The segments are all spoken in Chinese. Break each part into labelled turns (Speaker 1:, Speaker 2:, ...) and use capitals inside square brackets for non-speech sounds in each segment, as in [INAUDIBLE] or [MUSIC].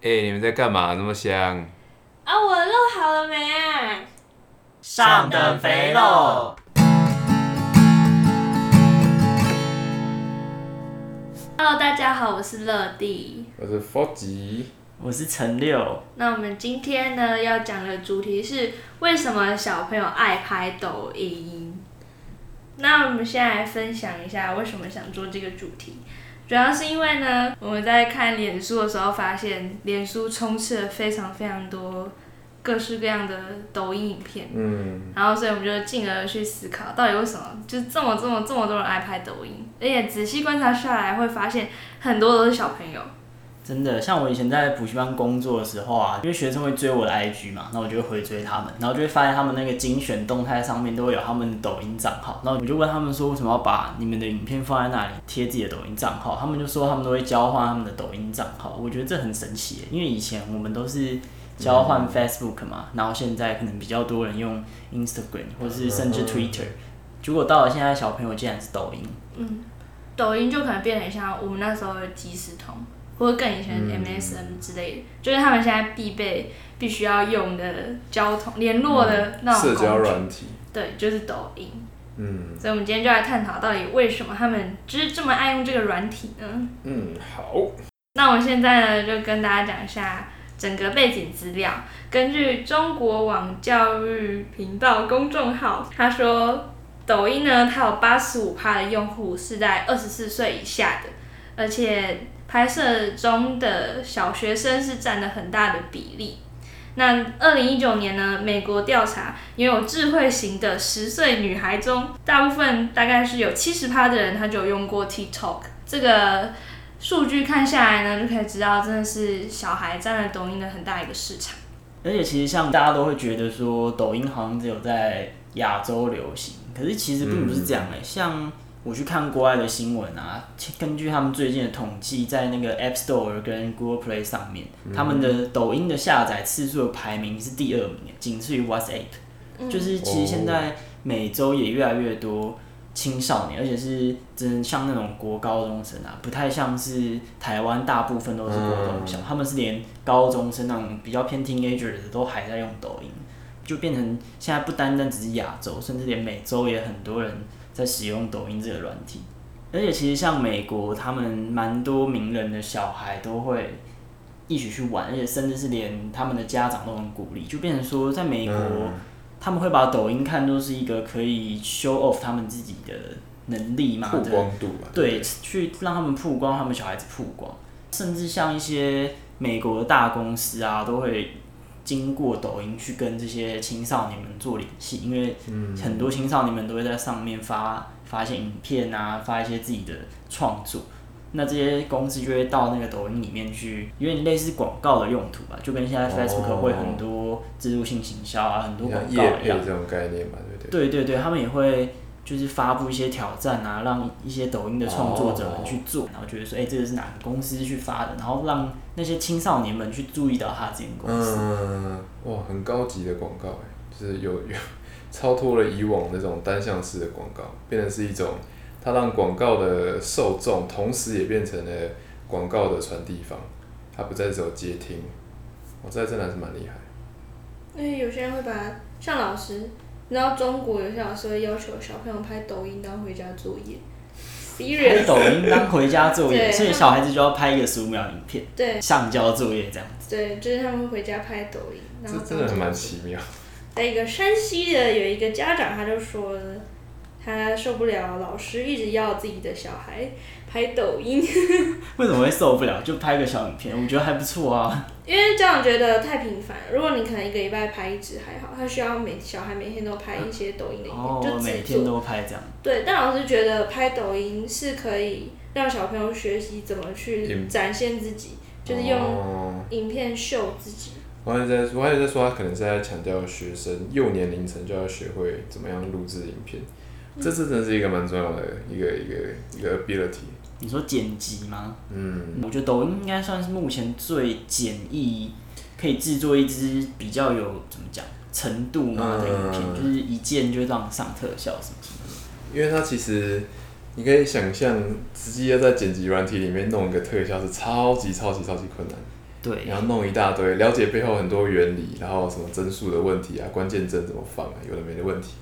Speaker 1: 哎、欸，你们在干嘛？那么香？
Speaker 2: 啊，我的肉好了没啊？
Speaker 3: 上等肥肉。
Speaker 2: Hello，大家好，我是乐蒂，
Speaker 1: 我是福吉，
Speaker 3: 我是陈六。
Speaker 2: 那我们今天呢要讲的主题是为什么小朋友爱拍抖音？那我们先来分享一下为什么想做这个主题。主要是因为呢，我们在看脸书的时候发现，脸书充斥了非常非常多各式各样的抖音影片。
Speaker 1: 嗯。
Speaker 2: 然后，所以我们就进而去思考，到底为什么就这么这么这么多人爱拍抖音？而且仔细观察下来，会发现很多都是小朋友。
Speaker 3: 真的，像我以前在补习班工作的时候啊，因为学生会追我的 IG 嘛，那我就会回追他们，然后就会发现他们那个精选动态上面都会有他们的抖音账号，然后我就问他们说，为什么要把你们的影片放在那里贴自己的抖音账号？他们就说他们都会交换他们的抖音账号，我觉得这很神奇，因为以前我们都是交换 Facebook 嘛，然后现在可能比较多人用 Instagram 或者是甚至 Twitter，结果到了现在小朋友竟然是抖音，
Speaker 2: 嗯，抖音就可能变得像我们那时候的即时通。或者更以前 MSN 之类的，嗯、就是他们现在必备、必须要用的交通联络的那种、
Speaker 1: 嗯、社交软体。
Speaker 2: 对，就是抖音。
Speaker 1: 嗯。
Speaker 2: 所以，我们今天就来探讨到底为什么他们就是这么爱用这个软体呢？
Speaker 1: 嗯，好。
Speaker 2: 那我们现在呢，就跟大家讲一下整个背景资料。根据中国网教育频道公众号，他说，抖音呢，它有八十五趴的用户是在二十四岁以下的，而且。拍摄中的小学生是占了很大的比例。那二零一九年呢，美国调查拥有智慧型的十岁女孩中，大部分大概是有七十趴的人，他就有用过 TikTok。这个数据看下来呢，就可以知道真的是小孩占了抖音的很大一个市场。
Speaker 3: 而且其实像大家都会觉得说，抖音好像只有在亚洲流行，可是其实并不是这样哎、像。我去看国外的新闻啊，根据他们最近的统计，在那个 App Store 跟 Google Play 上面，嗯、他们的抖音的下载次数的排名是第二名，仅次于 WhatsApp。嗯、就是其实现在每周也越来越多青少年，而且是真像那种国高中生啊，不太像是台湾大部分都是国中生，嗯、他们是连高中生那种比较偏 teenager 的都还在用抖音，就变成现在不单单只是亚洲，甚至连美洲也很多人。在使用抖音这个软体，而且其实像美国，他们蛮多名人的小孩都会一起去玩，而且甚至是连他们的家长都很鼓励，就变成说，在美国，嗯、他们会把抖音看作是一个可以 show off 他们自己的能力嘛，
Speaker 1: 曝光度吧，
Speaker 3: 对，
Speaker 1: 对，
Speaker 3: 去让他们曝光他们小孩子曝光，甚至像一些美国的大公司啊，都会。经过抖音去跟这些青少年们做联系，因为很多青少年们都会在上面发发一些影片啊，发一些自己的创作。那这些公司就会到那个抖音里面去，有点类似广告的用途吧，就跟现在 Facebook 会很多植入性行销啊，很多广告一样。
Speaker 1: 这种概念嘛，对不对？
Speaker 3: 对对对，他们也会。就是发布一些挑战啊，让一些抖音的创作者们去做，然后觉得说，哎，这个是哪个公司去发的，然后让那些青少年们去注意到他这间公司。
Speaker 1: 嗯，哇，很高级的广告哎，就是有有超脱了以往那种单向式的广告，变成是一种，它让广告的受众，同时也变成了广告的传递方，它不再只有接听，我这真的还是蛮厉害。
Speaker 2: 因为有些人会把像老师。然后中国有些老师会要求小朋友拍抖音当回家作业，
Speaker 3: 拍抖音当回家作业，所以小孩子就要拍一个十五秒影片，
Speaker 2: 对，上
Speaker 3: 交作业这样子。
Speaker 2: 对，就是他们回家拍抖音。然后
Speaker 1: 这真的蛮奇妙。
Speaker 2: 在一个山西的有一个家长，他就说了。他受不了老师一直要自己的小孩拍抖音，[LAUGHS]
Speaker 3: 为什么会受不了？就拍个小影片，我觉得还不错啊。
Speaker 2: 因为家长觉得太频繁，如果你可能一个礼拜拍一支还好，他需要每小孩每天都拍一些抖音的影片，
Speaker 3: 哦、
Speaker 2: 就
Speaker 3: 每天都拍这样。
Speaker 2: 对，但老师觉得拍抖音是可以让小朋友学习怎么去展现自己，嗯、就是用影片秀自己。
Speaker 1: 我还在，我还在说他可能是在强调学生幼年龄层就要学会怎么样录制影片。这次真的是一个蛮重要的一个一个一个 ability。
Speaker 3: 你说剪辑吗？
Speaker 1: 嗯，
Speaker 3: 我觉得抖音应该算是目前最简易，可以制作一支比较有怎么讲程度嘛的影片，嗯、就是一键就让上特效什么什么的。
Speaker 1: 因为它其实你可以想象，直接要在剪辑软体里面弄一个特效是超级超级超级困难。
Speaker 3: 对，
Speaker 1: 然后弄一大堆，了解背后很多原理，然后什么帧数的问题啊，关键帧怎么放啊，有的没的问题。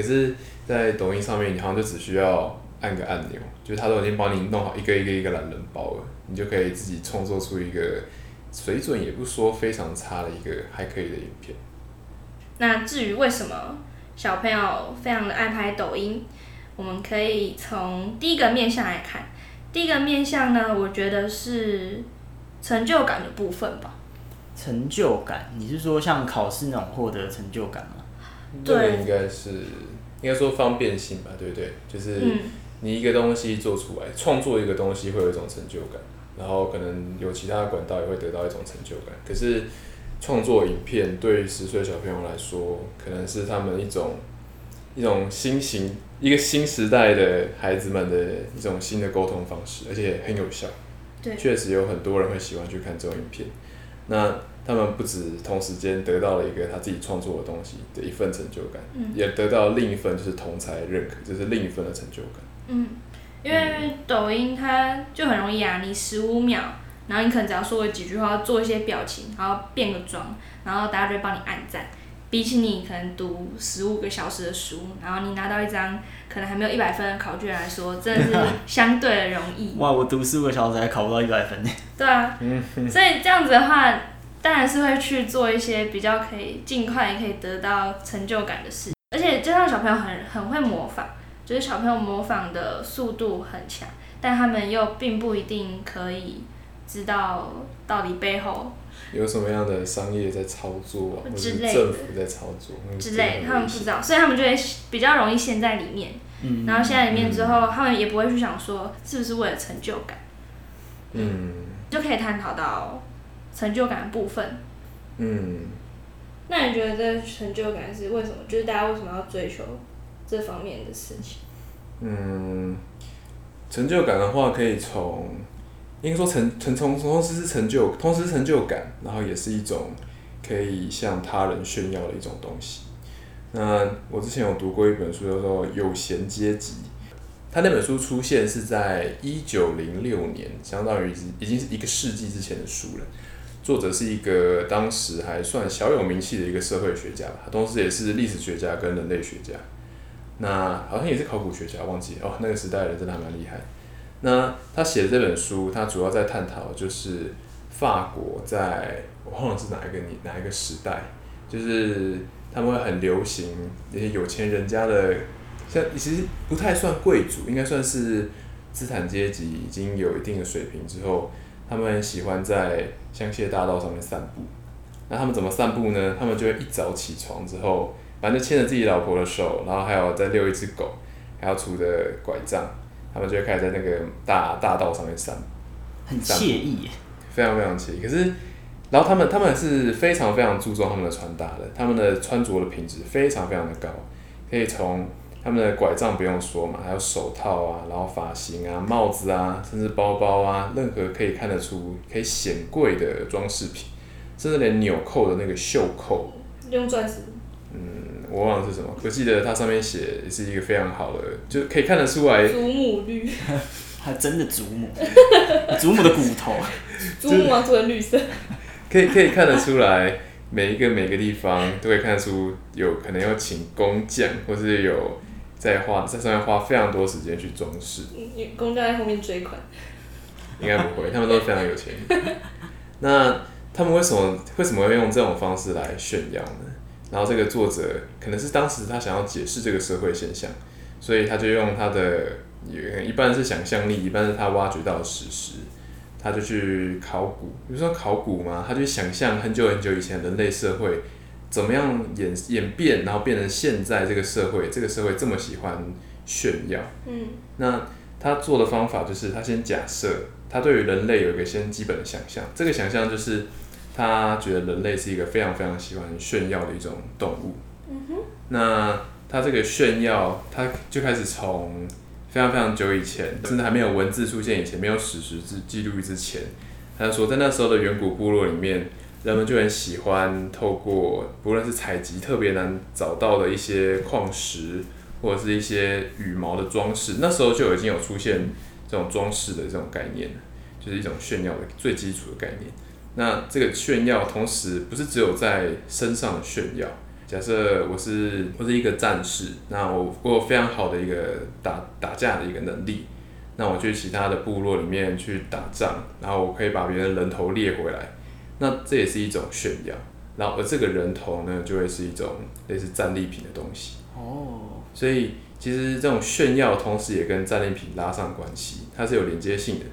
Speaker 1: 可是，在抖音上面，你好像就只需要按个按钮，就是它都已经帮你弄好一个一个一个懒人包了，你就可以自己创作出一个水准也不说非常差的一个还可以的影片。
Speaker 2: 那至于为什么小朋友非常的爱拍抖音，我们可以从第一个面向来看。第一个面向呢，我觉得是成就感的部分吧。
Speaker 3: 成就感，你是说像考试那种获得成就感吗？
Speaker 1: 对，这个应该是应该说方便性吧，对不对？就是你一个东西做出来，创作一个东西会有一种成就感，然后可能有其他的管道也会得到一种成就感。可是创作影片对于十岁小朋友来说，可能是他们一种一种新型、一个新时代的孩子们的一种新的沟通方式，而且很有效。
Speaker 2: 对，
Speaker 1: 确实有很多人会喜欢去看这种影片。那他们不止同时间得到了一个他自己创作的东西的一份成就感，嗯、也得到另一份就是同才认可，就是另一份的成就感。
Speaker 2: 嗯，因为抖音它就很容易啊，你十五秒，然后你可能只要说个几句话，做一些表情，然后变个妆，然后大家就会帮你按赞。比起你可能读十五个小时的书，然后你拿到一张可能还没有一百分的考卷来说，真的是相对的容易。
Speaker 3: 哇，我读十五个小时还考不到一百分呢。
Speaker 2: 对啊，所以这样子的话，当然是会去做一些比较可以尽快也可以得到成就感的事。而且加上小朋友很很会模仿，就是小朋友模仿的速度很强，但他们又并不一定可以知道到底背后。
Speaker 1: 有什么样的商业在操作，或者政府在操作
Speaker 2: 之类，他们不知道，所以他们就会比较容易陷在里面。嗯，然后陷在里面之后，嗯，他们也不会去想说是不是为了成就感。嗯，就可以探讨到成就感的部分。嗯，那你觉得这成就感是为什么？就是大家为什么要追求这方面的事情？
Speaker 1: 嗯，成就感的话，可以从。应该说成成从同时是成就，同时是成就感，然后也是一种可以向他人炫耀的一种东西。那我之前有读过一本书，叫做《有闲阶级》，他那本书出现是在一九零六年，相当于已经是一个世纪之前的书了。作者是一个当时还算小有名气的一个社会学家吧，同时也是历史学家跟人类学家。那好像也是考古学家，忘记哦，那个时代的人真的还蛮厉害。那他写的这本书，他主要在探讨就是法国在我忘了是哪一个年哪一个时代，就是他们会很流行那些有钱人家的，像其实不太算贵族，应该算是资产阶级已经有一定的水平之后，他们很喜欢在香榭大道上面散步。那他们怎么散步呢？他们就会一早起床之后，反正牵着自己老婆的手，然后还有再遛一只狗，还要拄着拐杖。他们就会开始在那个大大道上面散，
Speaker 3: 很惬意，
Speaker 1: 非常非常惬意。可是，然后他们他们是非常非常注重他们的穿搭的，他们的穿着的品质非常非常的高，可以从他们的拐杖不用说嘛，还有手套啊，然后发型啊、帽子啊，甚至包包啊，任何可以看得出可以显贵的装饰品，甚至连纽扣的那个袖扣，
Speaker 2: 用钻石。
Speaker 1: 嗯，我忘了是什么。我记得它上面写也是一个非常好的，就可以看得出来。
Speaker 2: 祖母绿，[LAUGHS]
Speaker 3: 还真的祖母，[LAUGHS] 祖母的骨头。[LAUGHS]
Speaker 2: 祖母啊，做成绿色。
Speaker 1: 可以可以看得出来，每一个每个地方都可以看出有可能要请工匠，或是有在花在上面花非常多时间去装饰。
Speaker 2: 工匠在后面追款。
Speaker 1: 应该不会，他们都非常有钱。[LAUGHS] 那他们为什么为什么会用这种方式来炫耀呢？然后这个作者可能是当时他想要解释这个社会现象，所以他就用他的一半是想象力，一半是他挖掘到的史实，他就去考古。比如说考古嘛，他就想象很久很久以前人类社会怎么样演演变，然后变成现在这个社会，这个社会这么喜欢炫耀。嗯。那他做的方法就是他先假设，他对于人类有一个先基本的想象，这个想象就是。他觉得人类是一个非常非常喜欢炫耀的一种动物。嗯哼。那他这个炫耀，他就开始从非常非常久以前，甚至还没有文字出现以前，没有史实之记录之前，他就说在那时候的远古部落里面，人们就很喜欢透过不论是采集特别难找到的一些矿石，或者是一些羽毛的装饰，那时候就已经有出现这种装饰的这种概念，就是一种炫耀的最基础的概念。那这个炫耀，同时不是只有在身上炫耀。假设我是我是一个战士，那我我有非常好的一个打打架的一个能力，那我去其他的部落里面去打仗，然后我可以把别人人头猎回来，那这也是一种炫耀。然后而这个人头呢，就会是一种类似战利品的东西。哦，所以其实这种炫耀，同时也跟战利品拉上关系，它是有连接性的。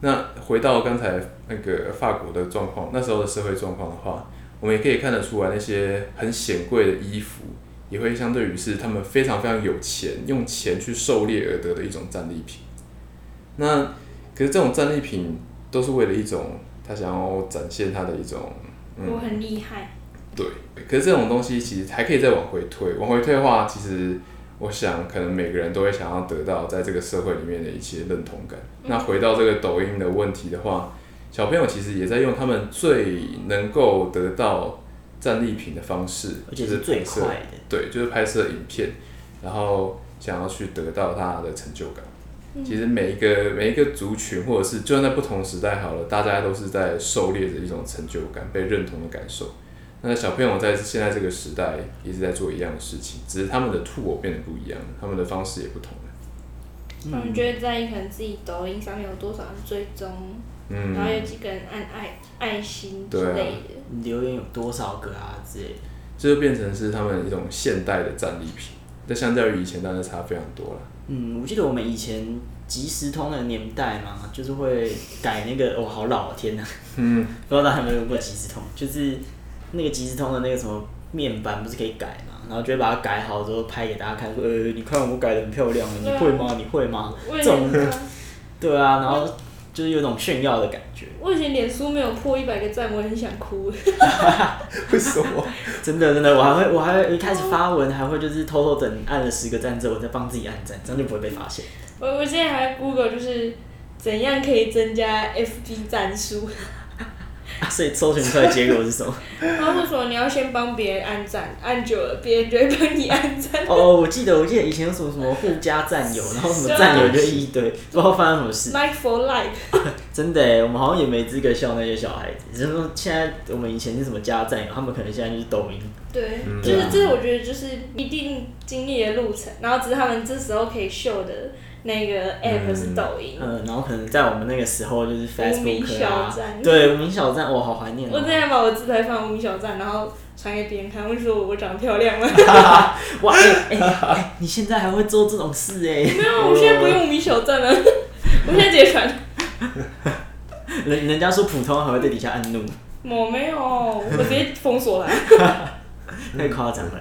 Speaker 1: 那回到刚才那个法国的状况，那时候的社会状况的话，我们也可以看得出来，那些很显贵的衣服，也会相对于是他们非常非常有钱，用钱去狩猎而得的一种战利品。那可是这种战利品都是为了一种他想要展现他的一种。
Speaker 2: 嗯、我很厉害。
Speaker 1: 对，可是这种东西其实还可以再往回退。往回退的话，其实我想，可能每个人都会想要得到在这个社会里面的一些认同感。嗯、那回到这个抖音的问题的话，小朋友其实也在用他们最能够得到战利品的方式，
Speaker 3: 而且是最快的。
Speaker 1: 对，就是拍摄影片，然后想要去得到他的成就感。嗯、其实每一个每一个族群，或者是就算在不同时代好了，大家都是在狩猎着一种成就感、被认同的感受。那小朋友在现在这个时代一直在做一样的事情，只是他们的 tool 变得不一样，他们的方式也不同了。
Speaker 2: 他们就会在意可能自己抖音上面有多少人追踪，嗯，然后有几个人按爱爱心之类的，
Speaker 3: 留言有多少个啊之类的，
Speaker 1: 这就变成是他们一种现代的战利品。那相较于以前，当然差非常多了。
Speaker 3: 嗯，我记得我们以前即时通的年代嘛，就是会改那个，哦，好老，天哪，嗯，不知道大家有没有用过即时通，就是。那个即时通的那个什么面板不是可以改嘛？然后就会把它改好之后拍给大家看，说：“呃，你看我改的很漂亮，你会吗？你会吗？”这种，对啊，然后就是有种炫耀的感觉。
Speaker 2: 我以前脸书没有破一百个赞，我很想哭。[LAUGHS]
Speaker 1: 为什么？
Speaker 3: 真的真的，我还会我还会一开始发文还会就是偷偷等按了十个赞之后，我再帮自己按赞，这样就不会被发现。
Speaker 2: 我我现在还 Google 就是怎样可以增加 FB 赞数。
Speaker 3: 啊、[LAUGHS] 所以搜寻出来结果是什么？
Speaker 2: 他会说你要先帮别人按赞，按久了别人就会帮你按赞。
Speaker 3: 哦，我记得我记得以前有什么什么互加战友，然后什么战友就一堆，不知道发生什么事。
Speaker 2: Like for like。[LAUGHS]
Speaker 3: 真的，我们好像也没资格笑那些小孩子。就是说现在我们以前是什么加战友，他们可能现在就是抖音。
Speaker 2: 对，嗯、就是这，我觉得就是一定经历的路程，然后只是他们这时候可以秀的。那个 app 是抖音，
Speaker 3: 嗯，然后可能在我们那个时候就是 Facebook 啊，对，无名小站，我好怀念。
Speaker 2: 我之前把我自拍放无名小站，然后传给别人看，我就说我长得漂亮吗？[LAUGHS]
Speaker 3: 哇，哎哎，你现在还会做这种事哎？
Speaker 2: 没有，我现在不用无名小站了，我现在直接传。[LAUGHS]
Speaker 3: 人人家说普通还会在底下按怒，
Speaker 2: 我没有，我直接封锁了。[LAUGHS]
Speaker 3: 太夸张了，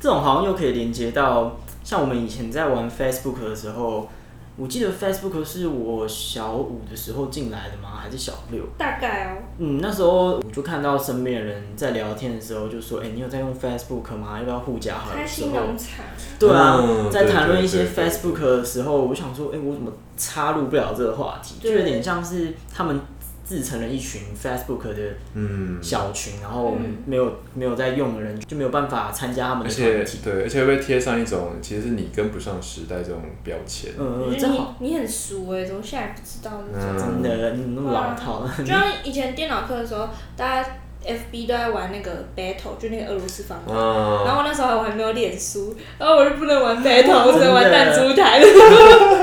Speaker 3: 这种好像又可以连接到。像我们以前在玩 Facebook 的时候，我记得 Facebook 是我小五的时候进来的吗？还是小六？
Speaker 2: 大概哦。
Speaker 3: 嗯，那时候我就看到身边的人在聊天的时候，就说：“哎、欸，你有在用 Facebook 吗？要不要互加好友？”开心农场。对啊，嗯、在谈论一些 Facebook 的时候，我想说：“哎、欸，我怎么插入不了这个话题？”就有点像是他们。自成了一群 Facebook 的小群，嗯、然后没有没有在用的人就没有办法参加他们的团体，
Speaker 1: 对，而且会被贴上一种其实是你跟不上时代这种标签。
Speaker 2: 嗯，正好你很熟哎，怎么现在不知道呢？
Speaker 3: 嗯、真的，你那么老套。
Speaker 2: 就像以前电脑课的时候，大家 FB 都在玩那个 Battle，就那个俄罗斯方块。嗯、然后那时候我还没有脸书，然后我就不能玩 Battle，[LAUGHS] 我只能玩弹珠台。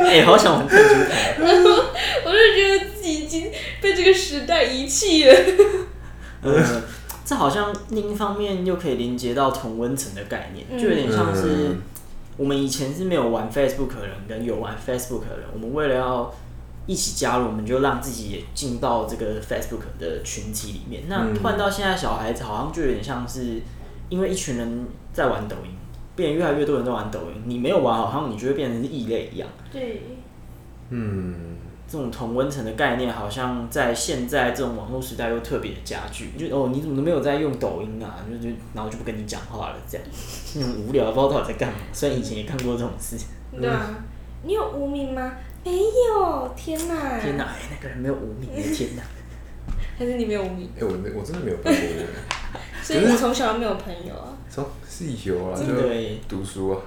Speaker 3: 哎、欸，好想玩弹珠台。
Speaker 2: 然 [LAUGHS] 后我就觉得自己。已经被这个时代遗弃了。[LAUGHS]
Speaker 3: 嗯，这好像另一方面又可以连接到同温层的概念，就有点像是我们以前是没有玩 Facebook 的人跟有玩 Facebook 的人，我们为了要一起加入，我们就让自己也进到这个 Facebook 的群体里面。那换到现在，小孩子好像就有点像是因为一群人在玩抖音，变得越来越多人都玩抖音，你没有玩，好像你就会变成是异类一样。
Speaker 2: 对，
Speaker 1: 嗯。
Speaker 3: 这种同温层的概念，好像在现在这种网络时代又特别的加剧。就哦，你怎么都没有在用抖音啊？就就然后就不跟你讲话了，这样，[LAUGHS] 那种无聊，不知道到底在干嘛。虽然以前也干过这种事。[LAUGHS]
Speaker 2: 对啊，你有无名吗？没有，天哪！
Speaker 3: 天哪，那个人没有无名，天哪！[LAUGHS]
Speaker 2: 还是你没有无名？
Speaker 1: 哎、欸，我我真的没有办过。[LAUGHS]
Speaker 2: 所以你从小没有朋友啊？
Speaker 1: 从是有啊，就读书啊。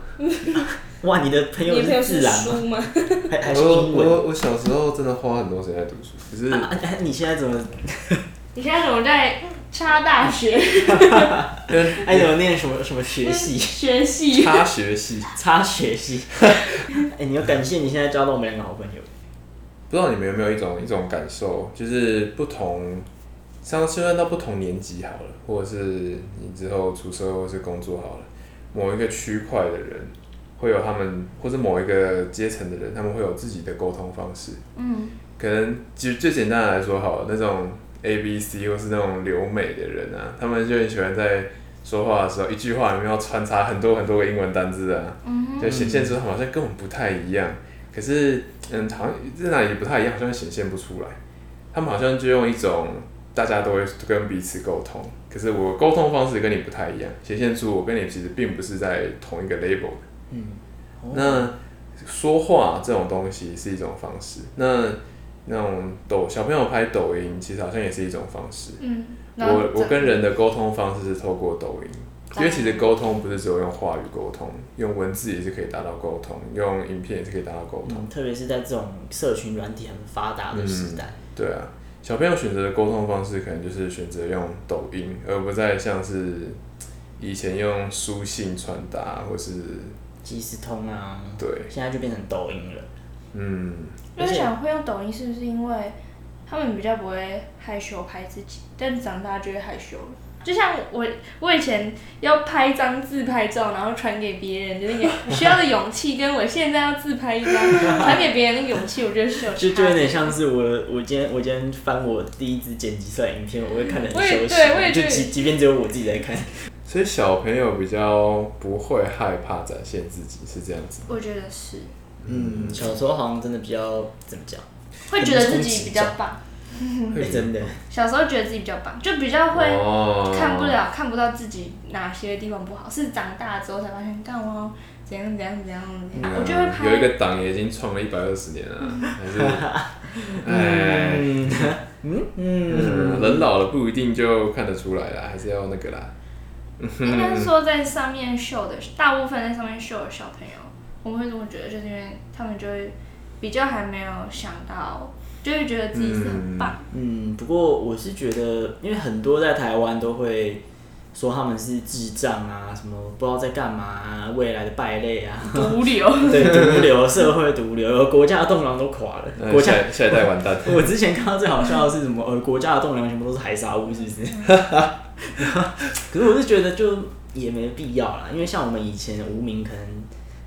Speaker 3: 哇，你的朋友是自然吗？还还是英文？
Speaker 1: 我我我小时候真的花很多时间在读书，可是、
Speaker 3: 啊啊、你现在怎么？[LAUGHS]
Speaker 2: 你现在怎么在插大学？
Speaker 3: 哎，怎么念什么什么学系？
Speaker 2: 学系。
Speaker 1: 插学系。
Speaker 3: 插学系。[LAUGHS] 哎，你要感谢你现在交到我们两个好朋友。
Speaker 1: 不知道你们有没有一种一种感受，就是不同，像虽然到不同年级好了，或者是你之后出社会或是工作好了，某一个区块的人会有他们，或者某一个阶层的人，他们会有自己的沟通方式。嗯。可能其实最简单的来说好了，那种 A B C 或是那种留美的人啊，他们就很喜欢在说话的时候，一句话里面要穿插很多很多个英文单字啊，嗯、就显现出好像跟我们不太一样。可是，嗯，好像在哪里不太一样，好像显现不出来。他们好像就用一种大家都会跟彼此沟通，可是我沟通方式跟你不太一样，显现出我跟你其实并不是在同一个 label。嗯，哦、那说话这种东西是一种方式。那那种抖小朋友拍抖音，其实好像也是一种方式。嗯，我我跟人的沟通方式是透过抖音。因为其实沟通不是只有用话语沟通，用文字也是可以达到沟通，用影片也是可以达到沟通。
Speaker 3: 嗯，特别是在这种社群软体很发达的时代。嗯，
Speaker 1: 对啊，小朋友选择的沟通方式可能就是选择用抖音，而不再像是以前用书信传达或是
Speaker 3: 即时通啊。
Speaker 1: 对，
Speaker 3: 现在就变成抖音了。
Speaker 1: 嗯，
Speaker 2: 我想会用抖音，是不是因为他们比较不会害羞拍自己，但长大就会害羞了。就像我，我以前要拍一张自拍照，然后传给别人的那个需要的勇气，跟我现在要自拍一张 [LAUGHS] 传给别人的勇气，我觉得是有差。
Speaker 3: 就就有点像是我，我今天我今天翻我第一支剪辑出来影片，我会看的很羞耻，就即即便只有我自己在看。
Speaker 1: 所以小朋友比较不会害怕展现自己，是这样子。
Speaker 2: 我觉得是。
Speaker 3: 嗯，小时候好像真的比较怎么讲？
Speaker 2: 会觉得自己比较棒。
Speaker 3: 真的，
Speaker 2: 小时候觉得自己比较棒，就比较会看不了、看不到自己哪些地方不好，是长大之后才发现，干嘛怎样怎样怎样怎样。我就会拍。
Speaker 1: 有一个党也已经创了一百二十年了，还是，[LAUGHS] 哎，嗯嗯，人老了不一定就看得出来了，还是要那个啦。
Speaker 2: 应该说在上面秀的，大部分在上面秀的小朋友，我们会这么觉得，就是因为他们就会比较还没有想到。就会觉得自己是很棒。
Speaker 3: 嗯，嗯，不过我是觉得，因为很多在台湾都会说他们是智障啊，什么不知道在干嘛啊，未来的败类啊，
Speaker 2: 毒瘤。[LAUGHS]
Speaker 3: 对，毒瘤，社会毒瘤，国家的栋梁都垮了，
Speaker 1: 国家下一代完蛋。[LAUGHS]
Speaker 3: 我之前看到最好笑的是什么？呃，国家的栋梁全部都是海沙屋，是不是？[LAUGHS] 可是我是觉得就也没必要啦，因为像我们以前无名，可能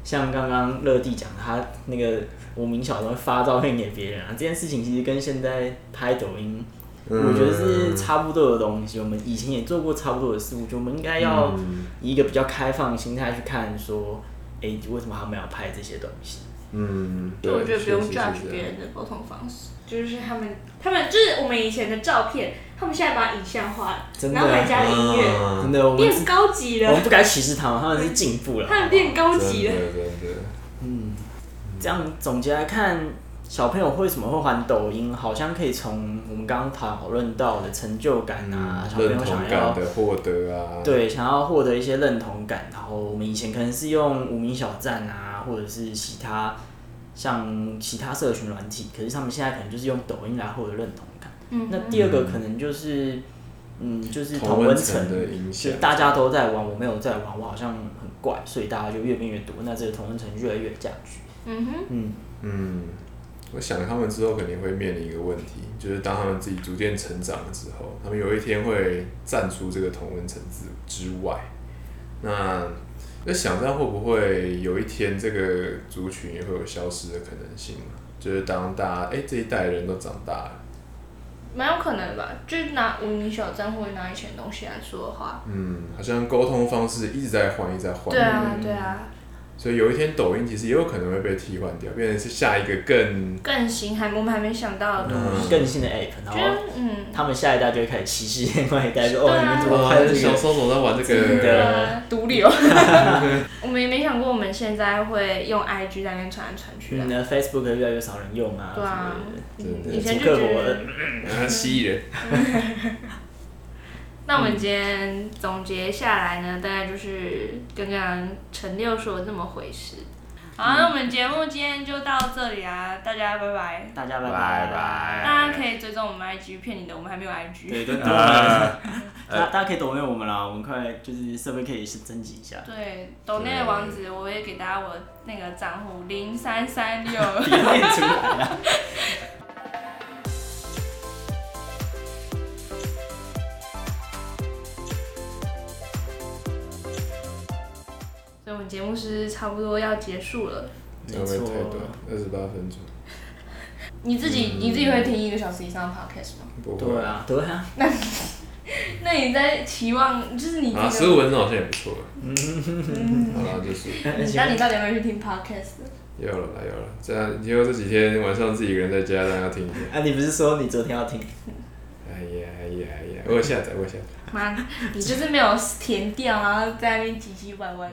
Speaker 3: 像刚刚乐蒂讲他那个。无名小站会发照片给别人啊，这件事情其实跟现在拍抖音，嗯、我觉得是差不多的东西。我们以前也做过差不多的事，我觉得我们应该要以一个比较开放的心态去看，说，哎、欸，为什么他们要拍这些东西？
Speaker 1: 嗯，
Speaker 2: 对，我觉得不用 judge 别人的沟通方式，就是他们，他们就是我们以前的照片，他们现在把它影像化了，的然后还加了音乐，啊、真的变高级了。
Speaker 3: 我们不该歧视他们，他们是进步了，
Speaker 2: 他们变高级了，
Speaker 1: 对对对，
Speaker 3: 嗯。这样总结来看，小朋友为什么会玩抖音？好像可以从我们刚刚讨论到的成就感啊，嗯、小朋友想要
Speaker 1: 获得啊，
Speaker 3: 对，想要获得一些认同感。然后我们以前可能是用无名小站啊，或者是其他像其他社群软体，可是他们现在可能就是用抖音来获得认同感。嗯，那第二个可能就是，嗯，就是同温层的影响，大家都在玩，我没有在玩，我好像很怪，所以大家就越变越多，那这个同温层越来越加剧。嗯哼，嗯
Speaker 1: 嗯，我想他们之后肯定会面临一个问题，就是当他们自己逐渐成长了之后，他们有一天会站出这个同温层之之外。那那想到会不会有一天这个族群也会有消失的可能性？就是当大家哎、欸、这一代人都长大了，
Speaker 2: 蛮有可能吧？就拿无名小站或者拿以前东西来说的话，
Speaker 1: 嗯，好像沟通方式一直在换，一直在换。
Speaker 2: 对啊，对啊。
Speaker 1: 所以有一天，抖音其实也有可能会被替换掉，变成是下一个更
Speaker 2: 更新，还我们还没想到的东西，
Speaker 3: 更新的 app，然后嗯，他们下一代就会开始歧视另外一代，说哦，你们怎么拍这个？
Speaker 1: 小时候总在玩这个 [LAUGHS]
Speaker 2: 毒瘤。[LAUGHS] 我们也没想过，我们现在会用 IG 在那边传来传去。
Speaker 3: 嗯，Facebook 越来越少人用啊。
Speaker 2: 对啊，
Speaker 3: 以前就觉
Speaker 1: 得蜥蜴人。[LAUGHS]
Speaker 2: 那我们今天总结下来呢，大概就是刚刚陈六说的这么回事。好，那我们节目今天就到这里啊，大家拜拜。
Speaker 3: 大家拜
Speaker 1: 拜拜。
Speaker 2: 大家可以追踪我们 IG，骗你的，我们还没有 IG。
Speaker 3: 对 [LAUGHS] 对对。大 [LAUGHS] 大家可以抖内我们啦，我们快就是设备可以是征集一下。
Speaker 2: 对，抖内的网址我也给大家我那个账户零三三六。[LAUGHS]
Speaker 3: 别念出来了。
Speaker 2: 节目是差不多要结束了。
Speaker 1: 没有太短，二十八分钟。
Speaker 2: 你自己你自己会听一个小时以上的 podcast 吗？
Speaker 1: 不会。
Speaker 3: 对啊，对啊。
Speaker 2: 那 [LAUGHS] 那你在期望就是你
Speaker 1: 啊，十五分钟好像也不错。
Speaker 2: 嗯。
Speaker 1: 好了，就是。
Speaker 2: 那你到底有没有去听 podcast？
Speaker 1: 有了啦，有了。这样以后这几天晚上自己一个人在家，大家听一下。
Speaker 3: 啊，你不是说你昨天要听？
Speaker 1: 哎呀哎呀哎呀！我下载，我下载。
Speaker 2: 妈，你就是没有填掉，然后在那边唧唧歪歪。